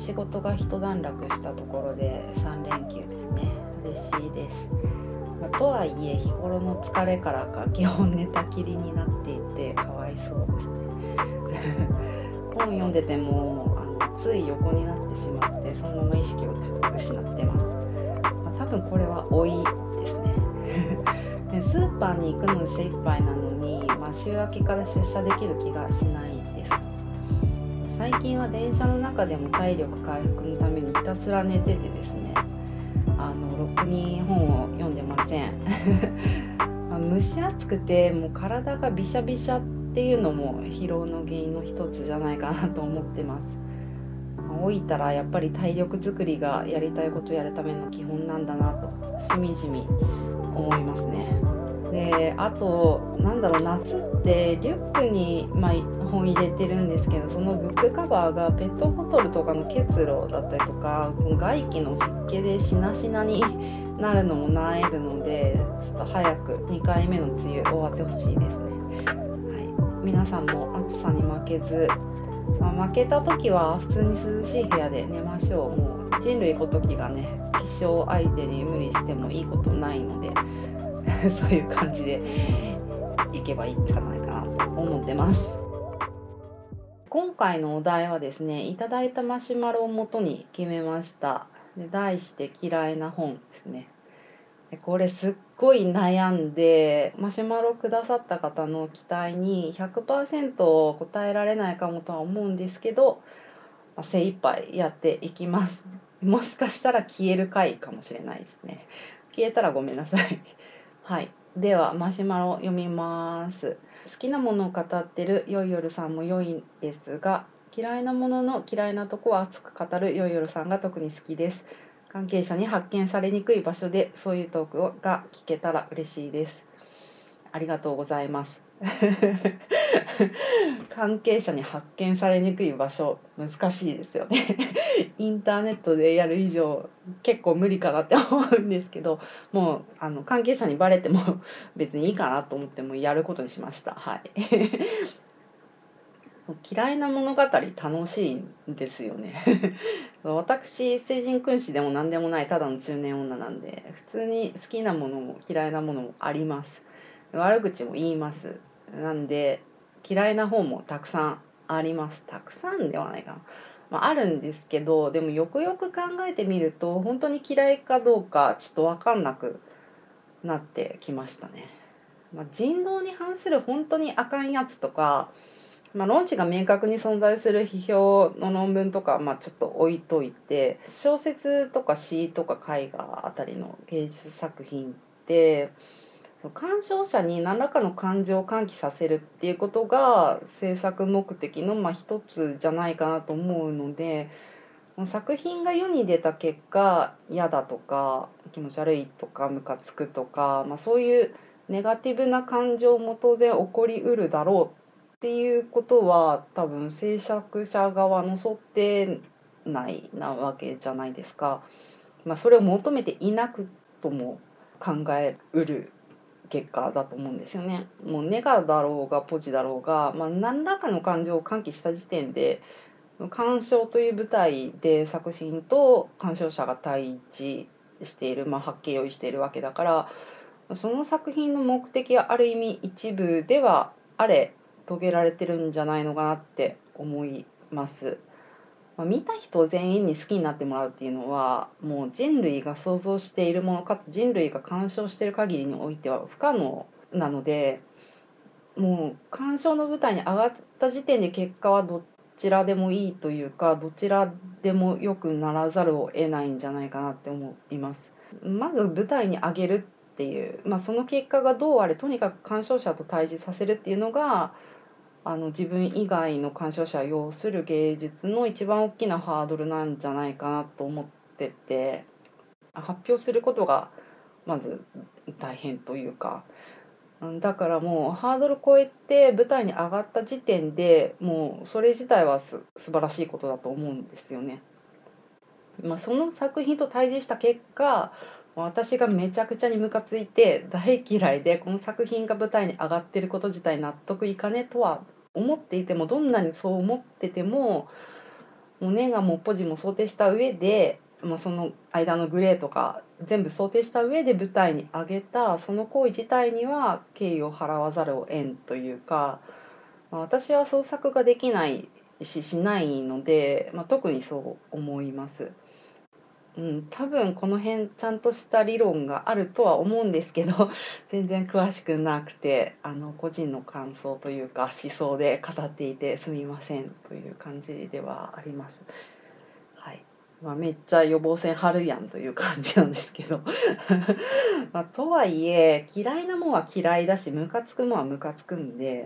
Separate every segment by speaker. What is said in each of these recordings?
Speaker 1: 仕事が一段落したところで3連休ですね。嬉しいです。とはいえ日頃の疲れからか基本寝たきりになっていてかわいそうですね。本読んでてもあのつい横になってしまってそのまま意識を失ってます。まあ多分これは老いですね。でスーパーに行くのに精一杯なのに、まあ、週明けから出社できる気がしないです最近は電車の中でも体力回復のためにひたすら寝ててですねくに本を読んでません ま蒸し暑くてもう体がびしゃびしゃっていうのも疲労の原因の一つじゃないかなと思ってますまあ老いたらやっぱり体力づくりがやりたいことやるための基本なんだなとしみじみ思いますね。であとなんだろう夏ってリュックに、まあ、本入れてるんですけどそのブックカバーがペットボトルとかの結露だったりとか外気の湿気でしなしなになるのもなえるのでちょっと早く2回目の梅雨終わってほしいですね。はい、皆さんも暑さに負けず、まあ負けた時は普通に涼しい部屋で寝ましょう。もう人類ごときがね気象相手に無理してもいいことないので そういう感じでいけばいいんじゃないかなと思ってます。今回のお題はですねいただいたマシュマロをもとに決めました。で題して「嫌いな本」ですね。でこれすっごい悩んでマシュマロくださった方の期待に100%答えられないかもとは思うんですけど、まあ、精一杯やっていきます。もしかしたら消える回かもしれないですね。消えたらごめんなさい。はい。ではマシュマロ読みます。好きなものを語ってるよいよるさんも良いですが嫌いなものの嫌いなとこは熱く語るよいよるさんが特に好きです。関係者に発見されにくい場所でそういうトークをが聞けたら嬉しいです。ありがとうございます。関係者に発見されにくい場所難しいですよね。インターネットでやる以上結構無理かなって思うんですけどもうあの関係者にバレても別にいいかなと思ってもやることにしました。はい。そう嫌いな物語楽しいんですよね。私成人君子でも何でもないただの中年女なんで普通に好きなものも嫌いなものもあります。悪口も言います。なんで嫌いな方もたくさんあります。たくさんではないかな、まあ、あるんですけどでもよくよく考えてみると本当に嫌いかどうかちょっと分かんなくなってきましたね、まあ、人道に反する本当にあかんやつとかまあ、論旨が明確に存在する批評の論文とか、まあ、ちょっと置いといて小説とか詩とか絵画あたりの芸術作品って鑑賞者に何らかの感情を喚起させるっていうことが制作目的のまあ一つじゃないかなと思うので作品が世に出た結果嫌だとか気持ち悪いとかムカつくとか、まあ、そういうネガティブな感情も当然起こりうるだろうっていうことは多分制作者側の想定内なわけじゃないですか。まあ、それを求めていなくとも考えうる結果だと思うんですよね。もうネガだろうがポジだろうが、まあ、何らかの感情を喚起した時点で鑑賞という舞台で作品と鑑賞者が対峙している、まあ、発見用意しているわけだからその作品の目的はある意味一部ではあれ遂げられてるんじゃないのかなって思います。まあ、見た人全員に好きになってもらうっていうのはもう人類が想像しているものかつ人類が鑑賞している限りにおいては不可能なのでもう鑑賞の舞台に上がった時点で結果はどちらでもいいというかどちらでもよくならざるを得ないんじゃないかなって思います。まず舞台に上げるっていう、まあ、その結果がどうあれとにかく鑑賞者と対峙させるっていうのがあの自分以外の鑑賞者を要する芸術の一番大きなハードルなんじゃないかなと思ってて発表することがまず大変というかだからもうハードル超えて舞台に上がった時点でもうそれ自体はす素晴らしいことだと思うんですよね。まあ、その作品と対峙した結果私がめちゃくちゃにムカついて大嫌いでこの作品が舞台に上がってること自体納得いかねとは思っていてもどんなにそう思っててももうネガもポジも想定した上で、まあ、その間のグレーとか全部想定した上で舞台に上げたその行為自体には敬意を払わざるを得んというか、まあ、私は創作ができないししないので、まあ、特にそう思います。うん、多分この辺ちゃんとした理論があるとは思うんですけど 全然詳しくなくてあの個人の感想というか思想で語っていてすみませんという感じではあります。まあ、めっちゃ予防線張るやんという感じなんですけど まあ、とはいえ嫌いなもんは嫌いだしムカつくもんはムカつくんで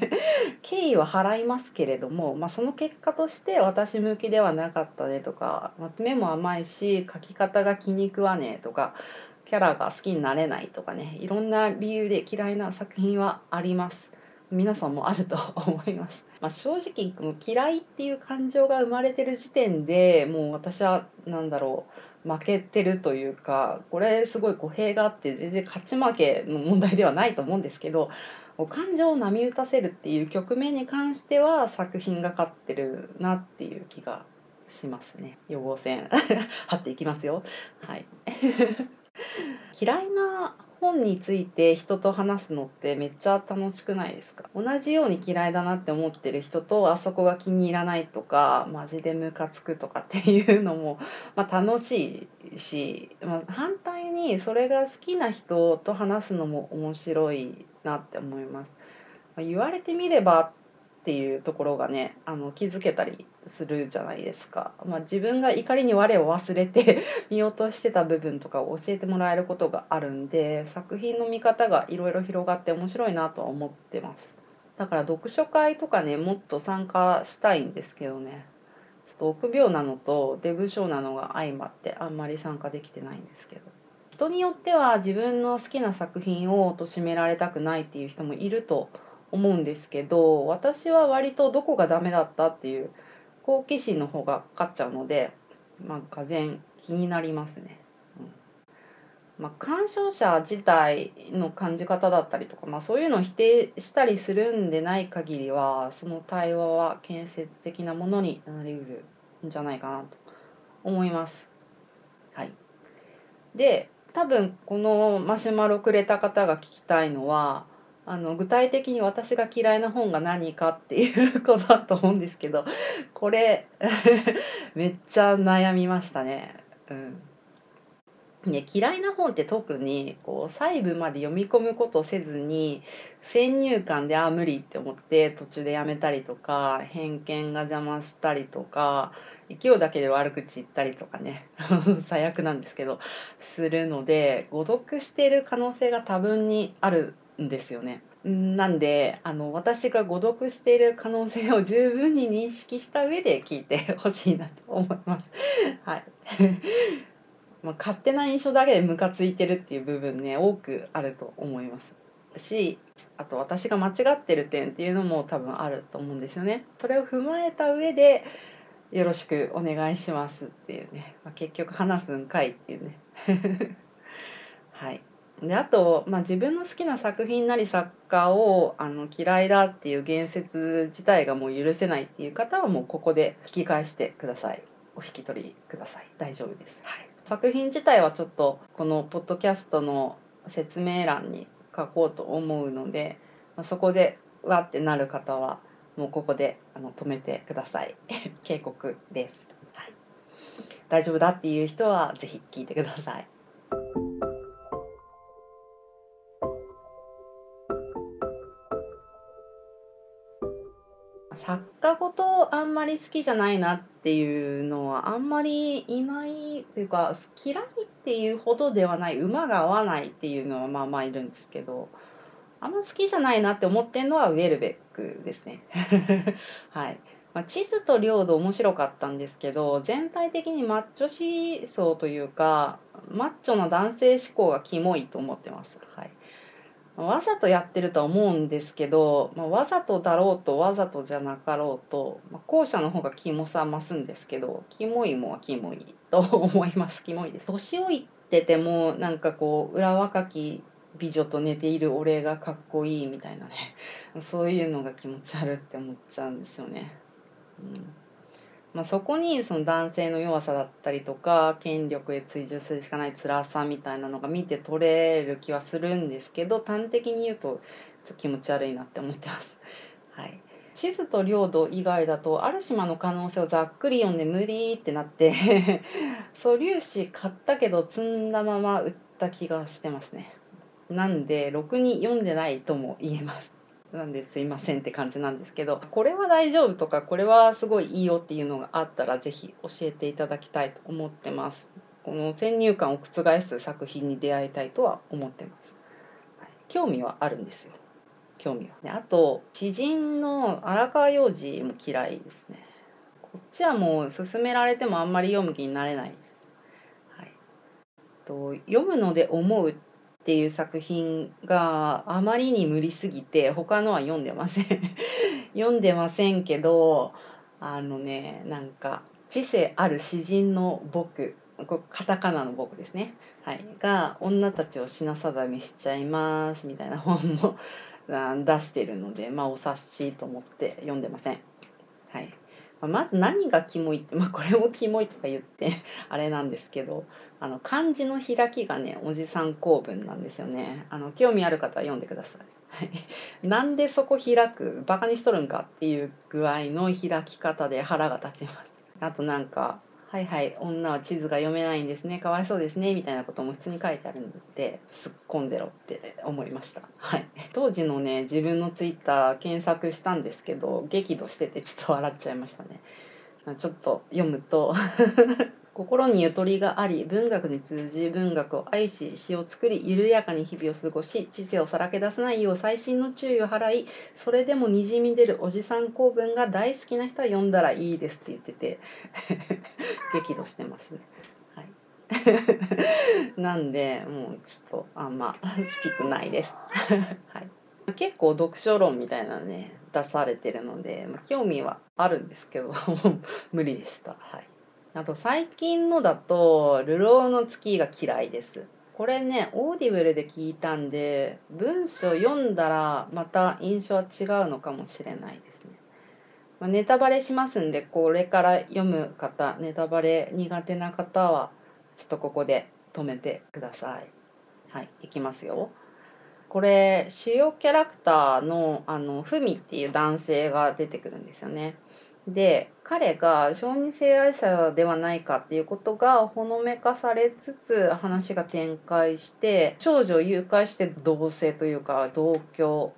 Speaker 1: 敬意は払いますけれども、まあ、その結果として私向きではなかったねとか、まあ、爪も甘いし書き方が気に食わねえとかキャラが好きになれないとかねいろんな理由で嫌いな作品はあります。皆さんもあると思います。まあ、正直この嫌いっていう感情が生まれてる時点でもう私は何だろう負けてるというかこれすごい語弊があって全然勝ち負けの問題ではないと思うんですけど感情を波打たせるっていう局面に関しては作品が勝ってるなっていう気がしますね。予防線 張っていきますよ。はい。嫌いな本について人と話すのってめっちゃ楽しくないですか？同じように嫌いだなって思ってる人とあそこが気に入らないとかマジでムカつくとかっていうのも、まあ、楽しいし、まあ、反対にそれが好きな人と話すのも面白いなって思います。まあ、言われてみればっていうところがねあの気づけたりするじゃないですか、まあ、自分が怒りに我を忘れて 見落としてた部分とかを教えてもらえることがあるんで作品の見方がいろいろ広がって面白いなとは思ってます。だから読書会とかねもっと参加したいんですけどね。ちょっと臆病なのとデブ症なのが相まってあんまり参加できてないんですけど。人によっては自分の好きな作品を貶められたくないっていう人もいると思うんですけど私は割とどこがダメだったっていう好奇心の方が勝っちゃうのでまあがぜ気になりますね。うんまあ、鑑賞者自体の感じ方だったりとか、まあ、そういうのを否定したりするんでない限りはその対話は建設的なものになりうるんじゃないかなと思います。はい、で多分このマシュマロくれた方が聞きたいのはあの具体的に私が嫌いな本が何かっていうことだと思うんですけどこれ めっちゃ悩みましたね。うんね、嫌いな本って特にこう細部まで読み込むことせずに先入観でああ無理って思って途中でやめたりとか偏見が邪魔したりとか勢いだけで悪口言ったりとかね 最悪なんですけどするので誤読してる可能性が多分にあるんですよね。なんであの私が誤読している可能性を十分に認識した上で聞いてほしいなと思います。はい まあ、勝手な印象だけでムカついてるっていう部分ね多くあると思いますしあと私が間違ってる点っていうのも多分あると思うんですよね。それを踏まえた上でよろしくお願いしますっていうね、まあ、結局話すんかいっていうね はいであと、まあ、自分の好きな作品なり作家をあの嫌いだっていう言説自体がもう許せないっていう方はもうここで引き返してください。お引き取りください。大丈夫です、はい、作品自体はちょっとこのポッドキャストの説明欄に書こうと思うので、まあ、そこでわってなる方はもうここであの止めてください。警告です、はい、大丈夫だっていう人は是非聞いてください。作家ごとあんまり好きじゃないなっていうのはあんまりいないっていうか嫌いっていうほどではない馬が合わないっていうのはまあまあいるんですけどあんま好きじゃないなって思ってんのはウェルベックですね。はい。まあ、地図と領土面白かったんですけど全体的にマッチョ思想というかマッチョな男性思考がキモいと思ってます。はい。わざとやってるとは思うんですけど、まあ、わざとだろうとわざとじゃなかろうと、まあ、後者の方がキモさ増すんですけどキモいもはキモいと思います。キモいです。年老いててもなんかこう裏若き美女と寝ている俺がかっこいいみたいなね。そういうのが気持ち悪って思っちゃうんですよね。うん。まあ、そこにその男性の弱さだったりとか権力へ追従するしかない辛さみたいなのが見て取れる気はするんですけど端的に言うとちょっと気持ち悪いなって思ってます。はい地図と領土以外だとある島の可能性をざっくり読んで無理ってなって 素粒子買ったけど積んだまま売った気がしてますね。なんでろくに読んでないとも言えます。なんですいませんって感じなんですけどこれは大丈夫とかこれはすごいいいよっていうのがあったら是非教えていただきたいと思ってます。この先入観を覆す作品に出会いたいとは思ってます。はい、興味はあるんですよ。興味は。であと知人の荒川洋二も嫌いですね。こっちはもう勧められてもあんまり読む気になれないです。はい、と読むので思うっていう作品があまりに無理すぎて他のは読んでません。読んでませんけどあのねなんか知性ある詩人の僕こカタカナの僕ですね、はい、が女たちを品定めしちゃいますみたいな本も 出してるのでまあお察しと思って読んでません。はい。まず何がキモいって、まあ、これもキモいとか言って あれなんですけどあの漢字の開きがねおじさん構文なんですよね。あの興味ある方は読んでください。なんでそこ開くバカにしとるんかっていう具合の開き方で腹が立ちます。あとなんかはいはい女は地図が読めないんですねかわいそうですねみたいなことも普通に書いてあるので突っ込んでろって思いました。はい。当時のね自分のツイッター検索したんですけど激怒しててちょっと笑っちゃいましたね。ちょっと読むと 心にゆとりがあり文学に通じ文学を愛し詩を作り緩やかに日々を過ごし知性をさらけ出さないよう細心の注意を払いそれでもにじみ出るおじさん公文が大好きな人は読んだらいいですって言ってて 激怒してますね。はい、なんでもうちょっとあんま好きくないです。はい、結構読書論みたいなね出されてるので、まあ、興味はあるんですけど無理でした。はいあと最近のだと「流浪の月」が嫌いです。これねオーディブルで聞いたんで文章読んだらまた印象は違うのかもしれないですね。まあ、ネタバレしますんでこれから読む方ネタバレ苦手な方はちょっとここで止めてください。はい、いきますよ。これ主要キャラクターのあのふみっていう男性が出てくるんですよね。で彼が小児性愛者ではないかっていうことがほのめかされつつ話が展開して少女を誘拐して同性というか同居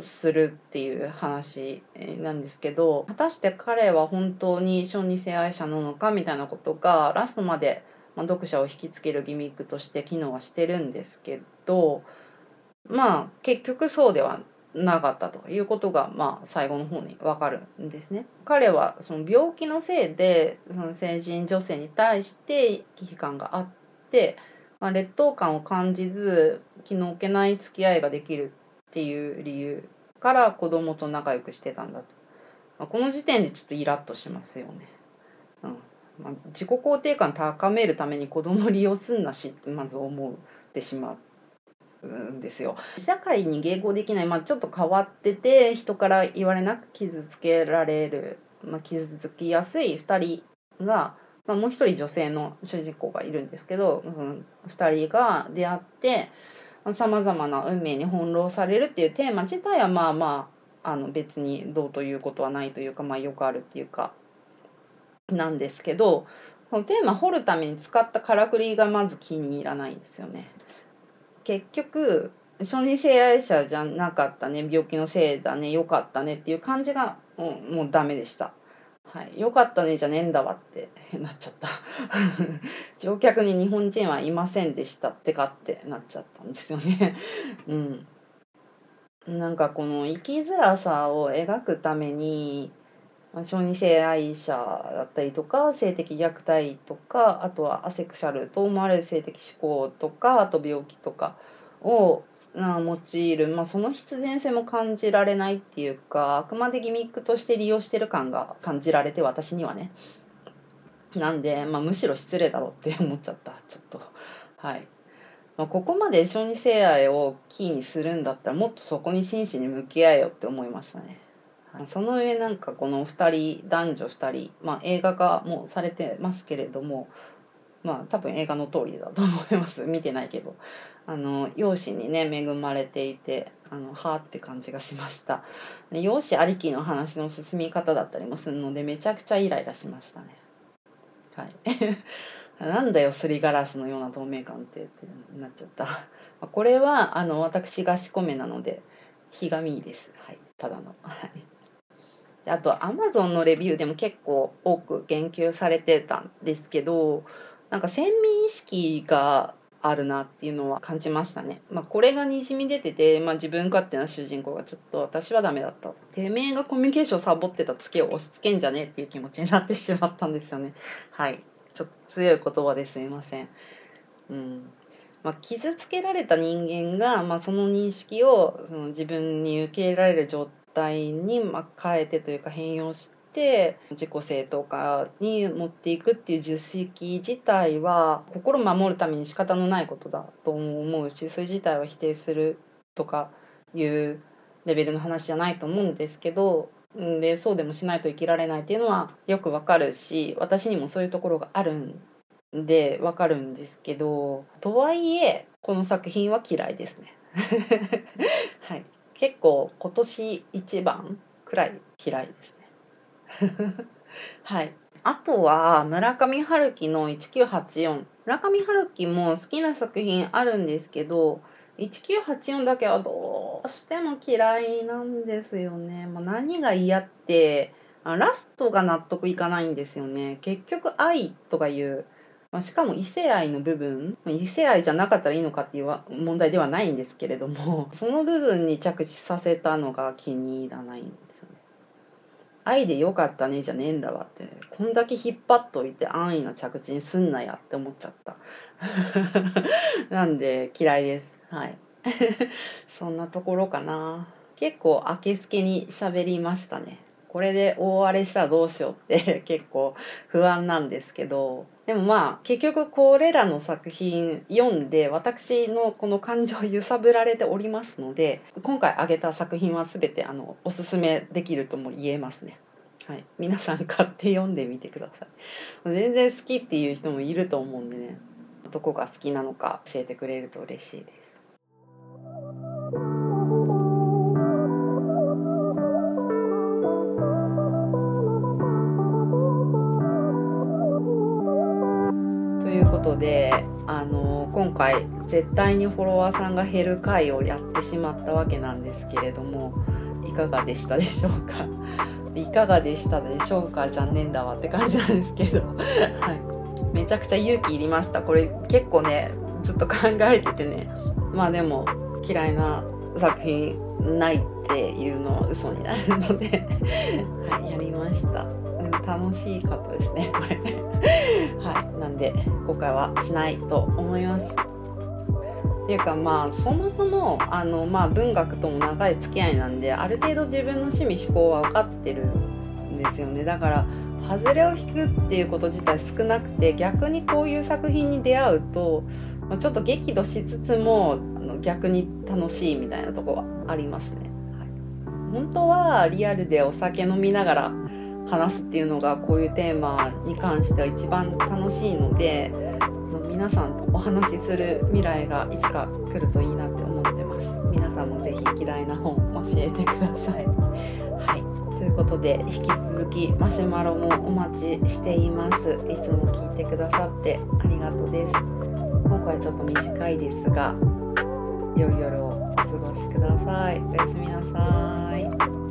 Speaker 1: するっていう話なんですけど果たして彼は本当に小児性愛者なのかみたいなことがラストまで読者を引きつけるギミックとして機能はしてるんですけどまあ結局そうではなかったということが、まあ、最後の方に分かるんですね。彼はその病気のせいでその成人女性に対して危機感があって、まあ、劣等感を感じず気の置けない付き合いができるっていう理由から子供と仲良くしてたんだと。まあ、この時点でちょっとイラッとしますよね。うんまあ、自己肯定感高めるために子供利用すんなしってまず思ってしまう。んですよ。社会に迎合できない、まあ、ちょっと変わってて人から言われなく傷つけられる、まあ、傷つきやすい2人が、まあ、もう一人女性の主人公がいるんですけどその2人が出会ってさまざまな運命に翻弄されるっていうテーマ自体はまあまああの別にどうということはないというか、まあ、よくあるっていうかなんですけどそのテーマ掘るために使ったからくりがまず気に入らないんですよね。結局小児性愛者じゃなかったね。病気のせいだね。よかったね。っていう感じが、う、もうダメでした。はい、よかったねじゃねえんだわってなっちゃった。乗客に日本人はいませんでしたってかってなっちゃったんですよね。うん。なんかこの生きづらさを描くために小児性愛者だったりとか性的虐待とかあとはアセクシャルと思われる性的指向とかあと病気とかを用いる、まあ、その必然性も感じられないっていうかあくまでギミックとして利用してる感が感じられて私にはね。なんで、まあ、むしろ失礼だろうって思っちゃった。ちょっと。はい、まあ、ここまで小児性愛をキーにするんだったらもっとそこに真摯に向き合えよって思いましたね。その上なんかこの2人男女2人、まあ、映画化もされてますけれどもまあ多分映画の通りだと思います。見てないけど。あの容姿にね恵まれていてあのはあって感じがしました。容姿ありきの話の進み方だったりもするのでめちゃくちゃイライラしましたね。はい。なんだよすりガラスのような透明感ってってなっちゃった。これはあの私が仕込めなのでひがみです。はい。ただの。はい。あとアマゾンのレビューでも結構多く言及されてたんですけどなんか先民意識があるなっていうのは感じましたね。まあ、これがにじみ出てて、まあ、自分勝手な主人公がちょっと私はダメだったてめえがコミュニケーションサボってたツケを押し付けんじゃねえっていう気持ちになってしまったんですよね。はい。ちょっと強い言葉ですいません。うん。まあ、傷つけられた人間が、まあ、その認識をその自分に受け入れられる状態に、まあ、変えてというか変容して自己正当化に持っていくっていう実績自体は心を守るために仕方のないことだと思うしそれ自体は否定するとかいうレベルの話じゃないと思うんですけどでそうでもしないと生きられないっていうのはよくわかるし私にもそういうところがあるんでわかるんですけどとはいえこの作品は嫌いですね。はい、結構今年一番くらい嫌いですね。はい。あとは、村上春樹の1984。村上春樹も好きな作品あるんですけど、1984だけはどうしても嫌いなんですよね。まあ、何が嫌って、ラストが納得いかないんですよね。結局愛とかいう、まあ、しかも異性愛の部分、まあ、異性愛じゃなかったらいいのかっていう問題ではないんですけれども、その部分に着地させたのが気に入らないんですよね。愛でよかったねじゃねえんだわってこんだけ引っ張っといて安易な着地にすんなやって思っちゃった。なんで嫌いです。はい。そんなところかな。結構明けすけに喋りましたね。これで大荒れしたらどうしようって結構不安なんですけど。でもまあ結局これらの作品読んで私のこの感情を揺さぶられておりますので今回挙げた作品は全てあのおすすめできるとも言えますね。はい、皆さん買って読んでみてください。全然好きっていう人もいると思うんでねどこが好きなのか教えてくれると嬉しいです。いうことであの今回絶対にフォロワーさんが減る回をやってしまったわけなんですけれどもいかがでしたでしょうか？いかがでしたでしょうか？じゃんねんだわって感じなんですけど、はい、めちゃくちゃ勇気いりました。これ結構ねずっと考えててね。まあでも嫌いな作品ないっていうのは嘘になるので。はいやりました。楽しかったですねこれ はい、なんで今回はしないと思います。っていうかまあそもそもあの、まあ、文学とも長い付き合いなんである程度自分の趣味思考は分かってるんですよねだから外れを引くっていうこと自体少なくて逆にこういう作品に出会うとちょっと激怒しつつもあの逆に楽しいみたいなとこはありますね。はい、本当はリアルでお酒飲みながら話すっていうのがこういうテーマに関しては一番楽しいので皆さんとお話しする未来がいつか来るといいなって思ってます。皆さんもぜひ嫌いな本教えてください。はい。ということで引き続きマシュマロもお待ちしています。いつも聞いてくださってありがとうです。今回ちょっと短いですが良い夜をお過ごしください。おやすみなさい。